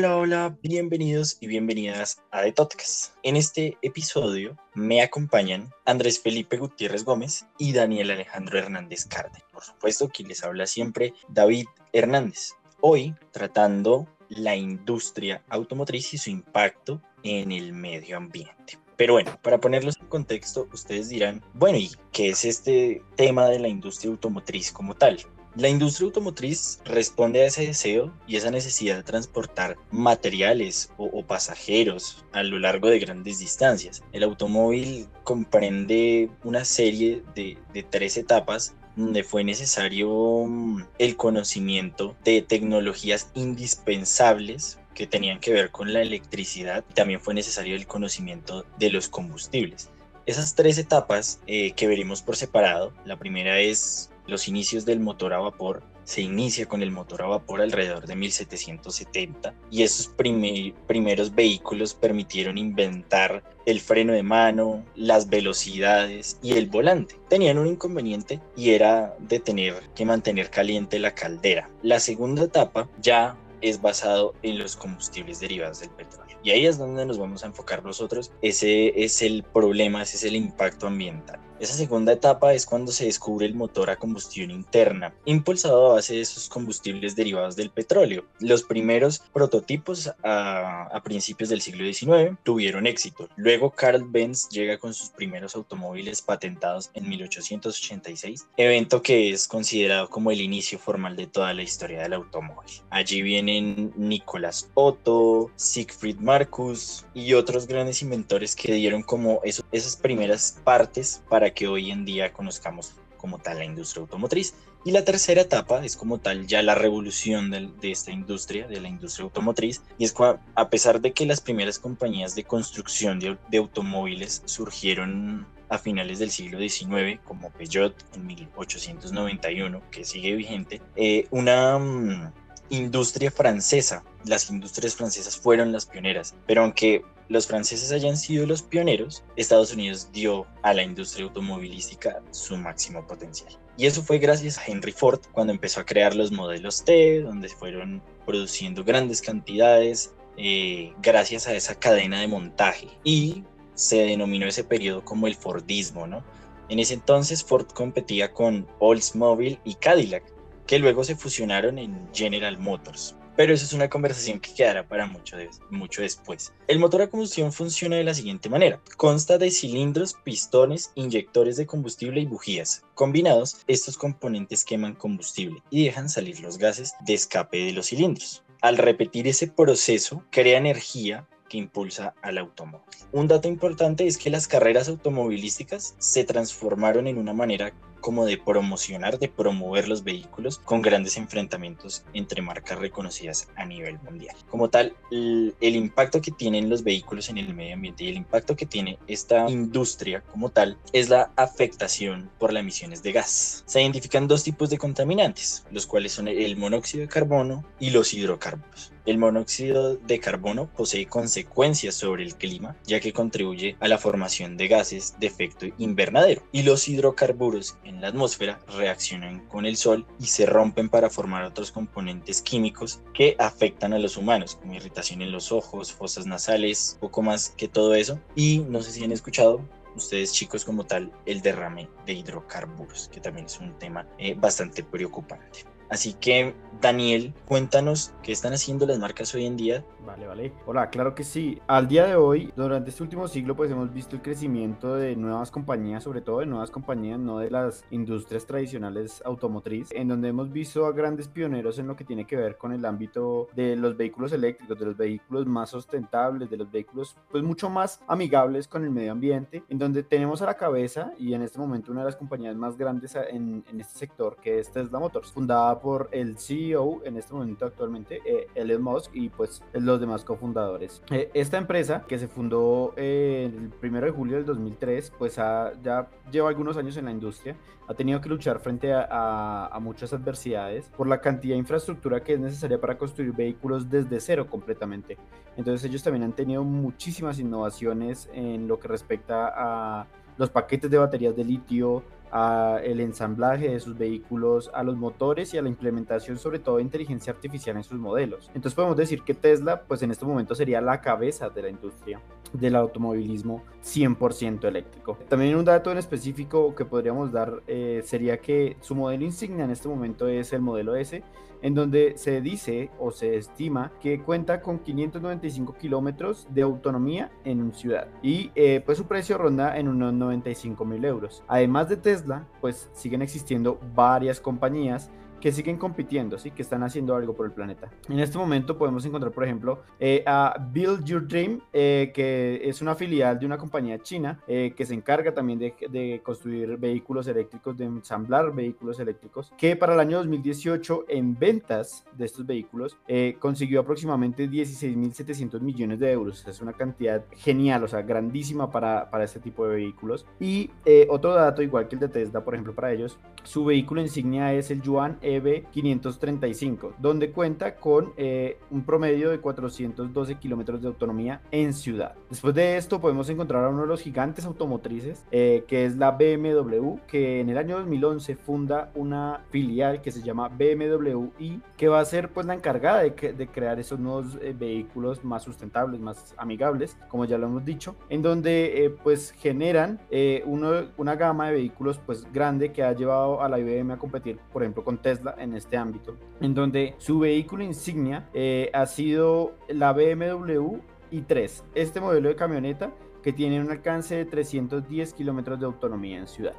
Hola, hola, bienvenidos y bienvenidas a The Podcast. En este episodio me acompañan Andrés Felipe Gutiérrez Gómez y Daniel Alejandro Hernández Carden. Por supuesto, quien les habla siempre, David Hernández. Hoy tratando la industria automotriz y su impacto en el medio ambiente. Pero bueno, para ponerlos en contexto, ustedes dirán, bueno, ¿y qué es este tema de la industria automotriz como tal? La industria automotriz responde a ese deseo y esa necesidad de transportar materiales o, pasajeros a lo largo de grandes distancias. El automóvil comprende una serie de, tres etapas donde fue necesario mm, el conocimiento de tecnologías indispensables que tenían que ver con la electricidad, también fue necesario el conocimiento de los combustibles. Esas tres etapas eh, que veremos por separado, la primera es los inicios del motor a vapor, se inicia con el motor a vapor alrededor de 1770 y esos primeros vehículos permitieron inventar el freno de mano, las velocidades y el volante. Tenían un inconveniente y era de tener que mantener caliente la caldera. La segunda etapa ya es basado en los combustibles derivados del petróleo. Y ahí es donde nos vamos a enfocar nosotros. Ese es el problema, ese es el impacto ambiental. Esa segunda etapa es cuando se descubre el motor a combustión interna, impulsado a base de esos combustibles derivados del petróleo. Los primeros prototipos a, principios del siglo XIX tuvieron éxito. Luego Carl Benz llega con sus primeros automóviles patentados en 1886, evento que es considerado como el inicio formal de toda la historia del automóvil. Allí vienen Nicolas Otto, Siegfried Marcus y otros grandes inventores que dieron como esas primeras partes para que hoy en día conozcamos como tal la industria automotriz. Y la tercera etapa es como tal ya la revolución de, esta industria, de la industria automotriz, y es a pesar de que las primeras compañías de construcción de, automóviles surgieron a finales del siglo XIX, como Peugeot en 1891, que sigue vigente, eh, una mm, industria francesa, las industrias francesas fueron las pioneras, pero aunque los franceses hayan sido los pioneros, Estados Unidos dio a la industria automovilística su máximo potencial. Y eso fue gracias a Henry Ford cuando empezó a crear los modelos T, donde fueron produciendo grandes cantidades eh, gracias a esa cadena de montaje. Y se denominó ese periodo como el Fordismo, ¿no? En ese entonces Ford competía con Oldsmobile y Cadillac, que luego se fusionaron en General Motors pero eso es una conversación que quedará para mucho, mucho después. El motor a combustión funciona de la siguiente manera. Consta de cilindros, pistones, inyectores de combustible y bujías. Combinados, estos componentes queman combustible y dejan salir los gases de escape de los cilindros. Al repetir ese proceso, crea energía que impulsa al automóvil. Un dato importante es que las carreras automovilísticas se transformaron en una manera como de promocionar, de promover los vehículos con grandes enfrentamientos entre marcas reconocidas a nivel mundial. Como tal, el, impacto que tienen los vehículos en el medio ambiente y el impacto que tiene esta industria como tal es la afectación por las emisiones de gas. Se identifican dos tipos de contaminantes, los cuales son el monóxido de carbono y los hidrocarburos. El monóxido de carbono posee consecuencias sobre el clima, ya que contribuye a la formación de gases de efecto invernadero. Y los hidrocarburos la atmósfera reaccionan con el sol y se rompen para formar otros componentes químicos que afectan a los humanos, como irritación en los ojos, fosas nasales, poco más que todo eso. Y no sé si han escuchado, ustedes chicos como tal el derrame de hidrocarburos, que también es un tema eh, bastante preocupante. Así que, Daniel, cuéntanos qué están haciendo las marcas hoy en día. Vale, vale. Hola, claro que sí. Al día de hoy, durante este último siglo, pues hemos visto el crecimiento de nuevas compañías, sobre todo de nuevas compañías, no de las industrias tradicionales automotriz, en donde hemos visto a grandes pioneros en lo que tiene que ver con el ámbito de los vehículos eléctricos, de los vehículos más sustentables, de los vehículos pues mucho más amigables con el medio ambiente, en donde tenemos a la cabeza y en este momento una de las compañías más grandes en, en este sector, que es Tesla Motors, fundada por el CEO en este momento actualmente, eh, Elon Musk, y pues los demás cofundadores. Eh, esta empresa, que se fundó eh, el primero de julio del 2003, pues ya lleva algunos años en la industria, ha tenido que luchar frente a, a, muchas adversidades por la cantidad de infraestructura que es necesaria para construir vehículos desde cero completamente. Entonces ellos también han tenido muchísimas innovaciones en lo que respecta a los paquetes de baterías de litio, al ensamblaje de sus vehículos, a los motores y a la implementación sobre todo de inteligencia artificial en sus modelos. Entonces podemos decir que Tesla pues en este momento sería la cabeza de la industria del automovilismo 100% eléctrico. También un dato en específico que podríamos dar eh, sería que su modelo insignia en este momento es el modelo S en donde se dice o se estima que cuenta con 595 kilómetros de autonomía en ciudad y eh, pues su precio ronda en unos 95 mil euros. Además de Tesla, pues siguen existiendo varias compañías que siguen compitiendo, ¿sí? que están haciendo algo por el planeta. En este momento podemos encontrar, por ejemplo, eh, a Build Your Dream, eh, que es una filial de una compañía china eh, que se encarga también de, de, construir vehículos eléctricos, de ensamblar vehículos eléctricos, que para el año 2018 en ventas de estos vehículos consiguió aproximadamente 16.700 millones de euros. Es una cantidad genial, o sea, grandísima para, para este tipo de vehículos. Y otro dato, igual que el de Tesla, por ejemplo, para ellos, su vehículo insignia es el Yuan EV535, donde cuenta con eh, un promedio de 412 kilómetros de autonomía en ciudad. Después de esto podemos encontrar a uno de los gigantes automotrices, eh, que es la BMW, que en el año 2011 funda una filial que se llama BMW i, que va a ser pues la encargada de, de crear esos nuevos eh, vehículos más sustentables, más amigables, como ya lo hemos dicho, en donde pues generan uno, una gama de vehículos pues grande que ha llevado a la IBM a competir, por ejemplo, con En este ámbito, en donde su vehículo insignia eh, ha sido la BMW i3, este modelo de camioneta que tiene un alcance de 310 kilómetros de autonomía en ciudad.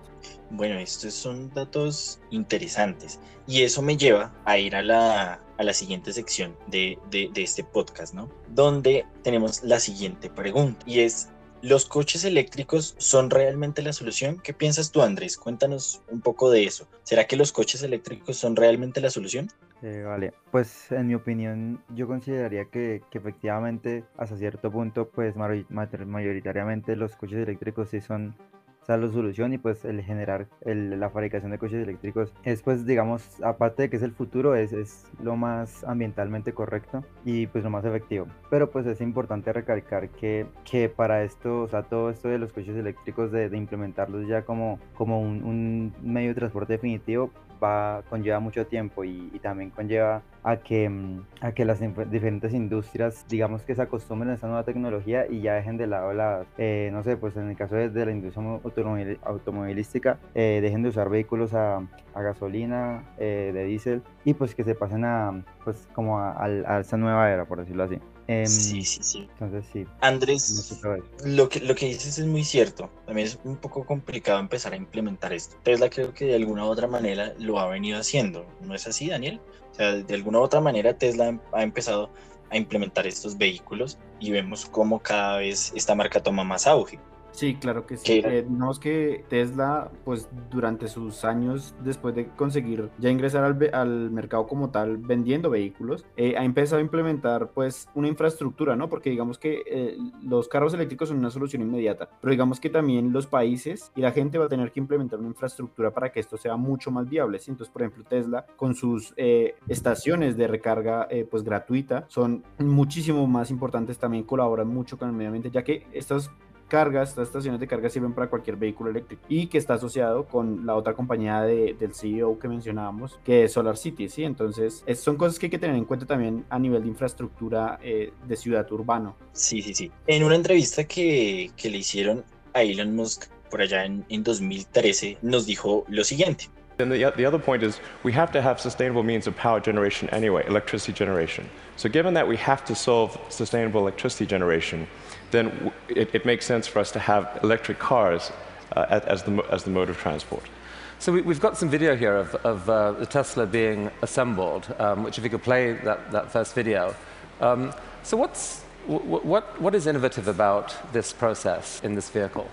Bueno, estos son datos interesantes y eso me lleva a ir a la, a la siguiente sección de, de, de este podcast, ¿no? Donde tenemos la siguiente pregunta y es, ¿Los coches eléctricos son realmente la solución? ¿Qué piensas tú, Andrés? Cuéntanos un poco de eso. ¿Será que los coches eléctricos son realmente la solución? Eh, vale, pues en mi opinión yo consideraría que, que, efectivamente hasta cierto punto pues mayoritariamente los coches eléctricos sí son la solución y pues el generar la fabricación de coches eléctricos es pues digamos aparte de que es el futuro es, es lo más ambientalmente correcto y pues lo más efectivo. Pero pues es importante recalcar que, que para esto o sea todo esto de los coches eléctricos de, de implementarlos ya como, como un, un medio de transporte definitivo va, conlleva mucho tiempo y, también conlleva a que, mm, a que las diferentes industrias, digamos que se acostumbren a esta nueva tecnología y ya dejen de lado las, eh, no sé, pues en el caso de, la industria automovilística, eh, dejen de usar vehículos a, gasolina, eh, de diésel y pues que se pasen a, pues como a, a nueva era, por decirlo así. Em, sí, sí, sí. Entonces sí. Andrés, lo que, lo que dices es muy cierto. También es un poco complicado empezar a implementar esto. Tesla creo que de alguna u otra manera lo ha venido haciendo. ¿No es así, Daniel? O sea, de alguna u otra manera Tesla ha empezado a implementar estos vehículos y vemos cómo cada vez esta marca toma más auge. Sí, claro que sí. Eh, digamos que Tesla, pues durante sus años después de conseguir ya ingresar al, al mercado como tal vendiendo vehículos, eh, ha empezado a implementar pues una infraestructura, ¿no? Porque digamos que eh, los carros eléctricos son una solución inmediata, pero digamos que también los países y la gente va a tener que implementar una infraestructura para que esto sea mucho más viable. ¿sí? Entonces, por ejemplo, Tesla con sus estaciones de recarga pues gratuita son muchísimo más importantes, también colaboran mucho con el medio ambiente, ya que estas cargas, estas estaciones de carga sirven para cualquier vehículo eléctrico y que está asociado con la otra compañía de, del CEO que mencionábamos, que es Solar City, ¿sí? Entonces, es, son cosas que hay que tener en cuenta también a nivel de infraestructura eh, de ciudad urbano. Sí, sí, sí. En una entrevista que, que le hicieron a Elon Musk por allá en, en 2013, nos dijo lo siguiente. And the, the other point is we have to have sustainable means of power generation anyway, electricity generation. So given that we have to solve sustainable electricity generation, then it, it makes sense for us to have electric cars uh, as, the, as the mode of transport. So we, have got some video here of, of uh, the Tesla being assembled, um, which if you could play that, that first video. Um, so what's, what, what is innovative about this process in this vehicle?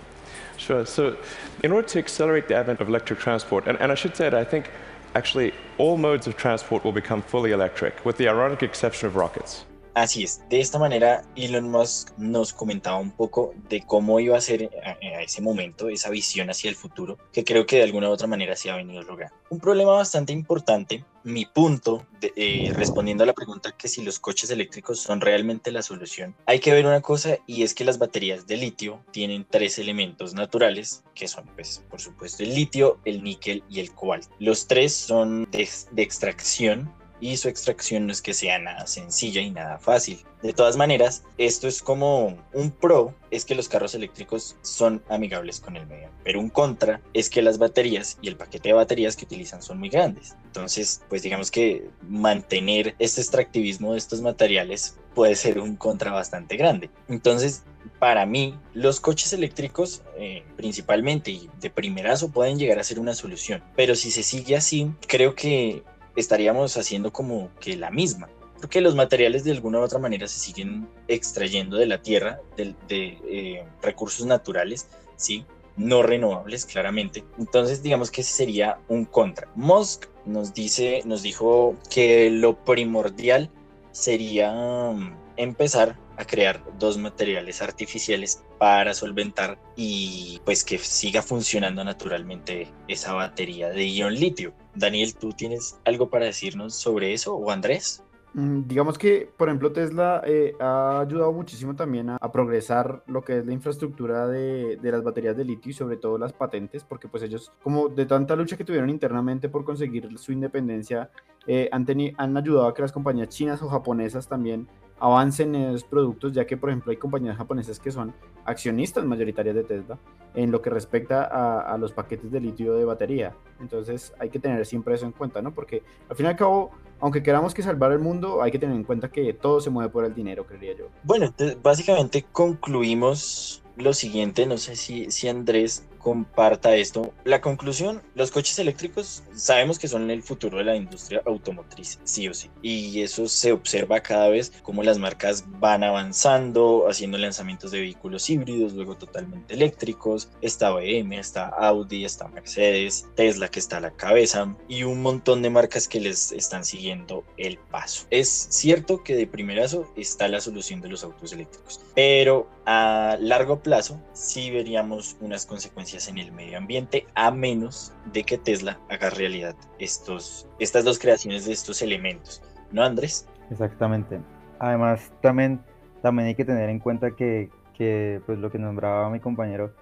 Sure. So in order to accelerate the advent of electric transport, and, and I should say that I think actually all modes of transport will become fully electric, with the ironic exception of rockets. Así es, de esta manera Elon Musk nos comentaba un poco de cómo iba a ser a, a ese momento esa visión hacia el futuro, que creo que de alguna u otra manera se ha venido logrando. Un problema bastante importante, mi punto, eh, respondiendo a la pregunta que si los coches eléctricos son realmente la solución, hay que ver una cosa y es que las baterías de litio tienen tres elementos naturales, que son, pues, por supuesto, el litio, el níquel y el cobalto. Los tres son de extracción y su extracción no es que sea nada sencilla y nada fácil. De todas maneras, esto es como un pro, es que los carros eléctricos son amigables con el medio, pero un contra es que las baterías y el paquete de baterías que utilizan son muy grandes. Entonces, pues digamos que mantener este extractivismo de estos materiales puede ser un contra bastante grande. Entonces, para mí, los coches eléctricos eh, principalmente y de primerazo pueden llegar a ser una solución, pero si se sigue así, creo que estaríamos haciendo como que la misma, porque los materiales de alguna u otra manera se siguen extrayendo de la tierra, de, de eh, recursos naturales, ¿sí? no renovables, claramente. Entonces, digamos que ese sería un contra. Musk nos dice, nos dijo que lo primordial sería um, empezar a crear dos materiales artificiales para solventar y pues que siga funcionando naturalmente esa batería de ion litio. Daniel, ¿tú tienes algo para decirnos sobre eso o Andrés? Mm, digamos que, por ejemplo, Tesla eh, ha ayudado muchísimo también a, progresar lo que es la infraestructura de, de, las baterías de litio y sobre todo las patentes, porque pues ellos, como de tanta lucha que tuvieron internamente por conseguir su independencia, eh, han, han ayudado a que las compañías chinas o japonesas también avancen en esos productos, ya que por ejemplo hay compañías japonesas que son accionistas mayoritarias de Tesla en lo que respecta a, los paquetes de litio de batería. Entonces hay que tener siempre eso en cuenta, ¿no? Porque al fin y al cabo, aunque queramos que salvar el mundo, hay que tener en cuenta que todo se mueve por el dinero, creería yo. Bueno, básicamente concluimos lo siguiente, no sé si, si Andrés comparta esto. La conclusión, los coches eléctricos sabemos que son el futuro de la industria automotriz, sí o sí. Y eso se observa cada vez como las marcas van avanzando, haciendo lanzamientos de vehículos híbridos, luego totalmente eléctricos. Está BM, está Audi, está Mercedes, Tesla que está a la cabeza y un montón de marcas que les están siguiendo el paso. Es cierto que de primerazo está la solución de los autos eléctricos, pero a largo plazo sí veríamos unas consecuencias en el medio ambiente, a menos de que Tesla haga realidad estos, estas dos creaciones de estos elementos. ¿No, Andrés? Exactamente. Además, también, también hay que tener en cuenta que, que pues, lo que nombraba mi compañero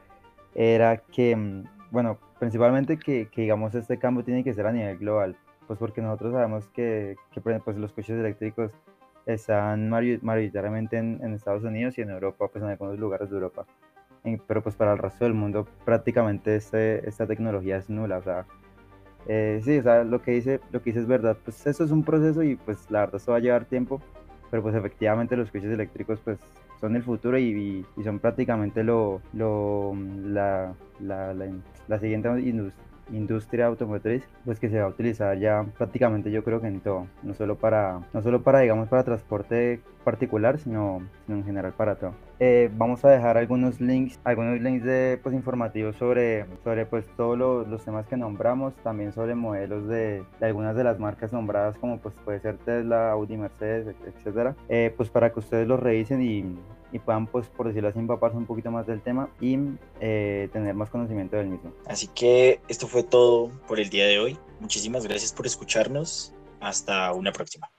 era que, mm, bueno, principalmente que, que, digamos este cambio tiene que ser a nivel global, pues porque nosotros sabemos que, que pues, los coches eléctricos están mayoritariamente en, en, Estados Unidos y en Europa, pues en algunos lugares de Europa pero pues para el resto del mundo prácticamente este, esta tecnología es nula, o sea, eh, sí, o sea, lo que dice, lo que dice es verdad, pues eso es un proceso y pues la verdad esto va a llevar tiempo, pero pues efectivamente los coches eléctricos pues son el futuro y, y, son prácticamente lo, lo la, la, la, la siguiente industria industria automotriz, pues que se va a utilizar ya prácticamente yo creo que en todo, no solo para, no solo para digamos para transporte particular, sino, sino en general para todo. Eh, vamos a dejar algunos links, algunos links de pues informativos sobre, sobre pues todos los, los temas que nombramos, también sobre modelos de, de, algunas de las marcas nombradas como pues puede ser Tesla, Audi, Mercedes, etcétera, eh, pues para que ustedes los revisen y y puedan, pues, por decirlo así, empaparse un poquito más del tema y eh, tener más conocimiento del mismo. Así que esto fue todo por el día de hoy. Muchísimas gracias por escucharnos. Hasta una próxima.